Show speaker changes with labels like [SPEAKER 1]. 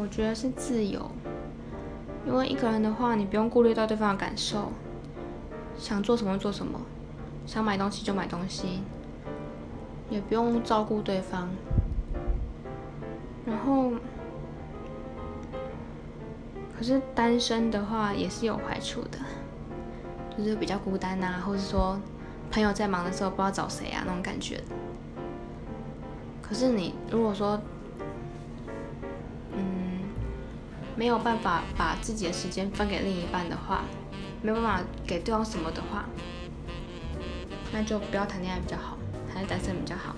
[SPEAKER 1] 我觉得是自由，因为一个人的话，你不用顾虑到对方的感受，想做什么做什么，想买东西就买东西，也不用照顾对方。然后，可是单身的话也是有坏处的，就是比较孤单呐，或者说朋友在忙的时候不知道找谁啊那种感觉。可是你如果说，没有办法把自己的时间分给另一半的话，没有办法给对方什么的话，那就不要谈恋爱比较好，还是单身比较好。